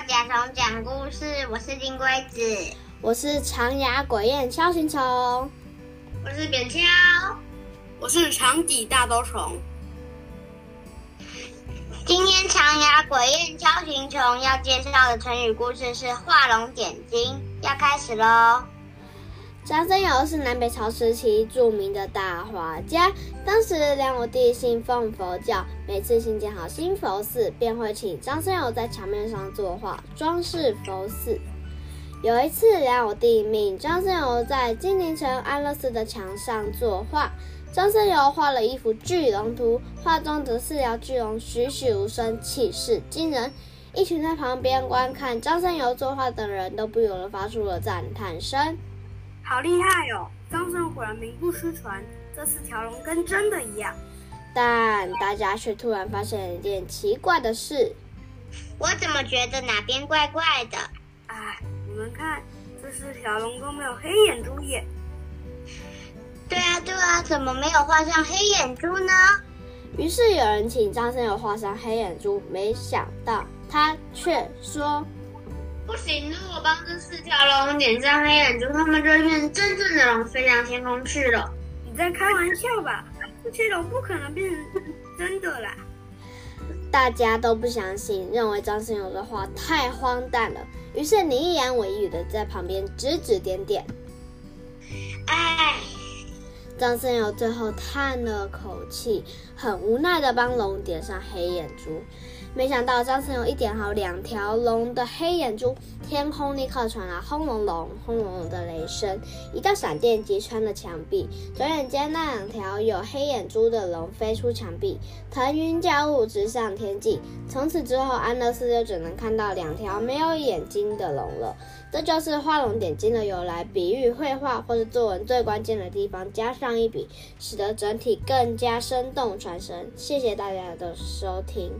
甲虫讲故事，我是金龟子，我是长牙鬼燕敲形虫，我是扁锹，我是长底大兜虫。今天长牙鬼燕敲形虫要介绍的成语故事是画龙点睛，要开始喽。张僧繇是南北朝时期著名的大画家。当时梁武帝信奉佛教，每次新建好新佛寺，便会请张僧繇在墙面上作画，装饰佛寺。有一次，梁武帝命张僧繇在金陵城安乐寺的墙上作画。张僧繇画了一幅巨龙图，画中的四条巨龙栩栩如生，气势惊人。一群在旁边观看张僧繇作画的人都不由得发出了赞叹声。好厉害哦！张生果然名不虚传，这四条龙跟真的一样。但大家却突然发现一件奇怪的事。我怎么觉得哪边怪怪的？哎，你们看，这四条龙都没有黑眼珠耶。对啊，对啊，怎么没有画上黑眼珠呢？于是有人请张生友画上黑眼珠，没想到他却说。不行，如果帮这四条龙点上黑眼珠，他们就会变成真正的龙，飞上天空去了。你在开玩笑吧？这些龙不可能变成真的啦！大家都不相信，认为张僧繇的话太荒诞了。于是你一言我一语的在旁边指指点点。哎，张僧繇最后叹了口气，很无奈的帮龙点上黑眼珠。没想到张僧繇一点好两条龙的黑眼珠，天空立刻传来轰隆隆、轰隆隆的雷声，一道闪电击穿了墙壁。转眼间，那两条有黑眼珠的龙飞出墙壁，腾云驾雾，直上天际。从此之后，安乐寺就只能看到两条没有眼睛的龙了。这就是画龙点睛的由来，比喻绘画或者作文最关键的地方加上一笔，使得整体更加生动传神。谢谢大家的收听。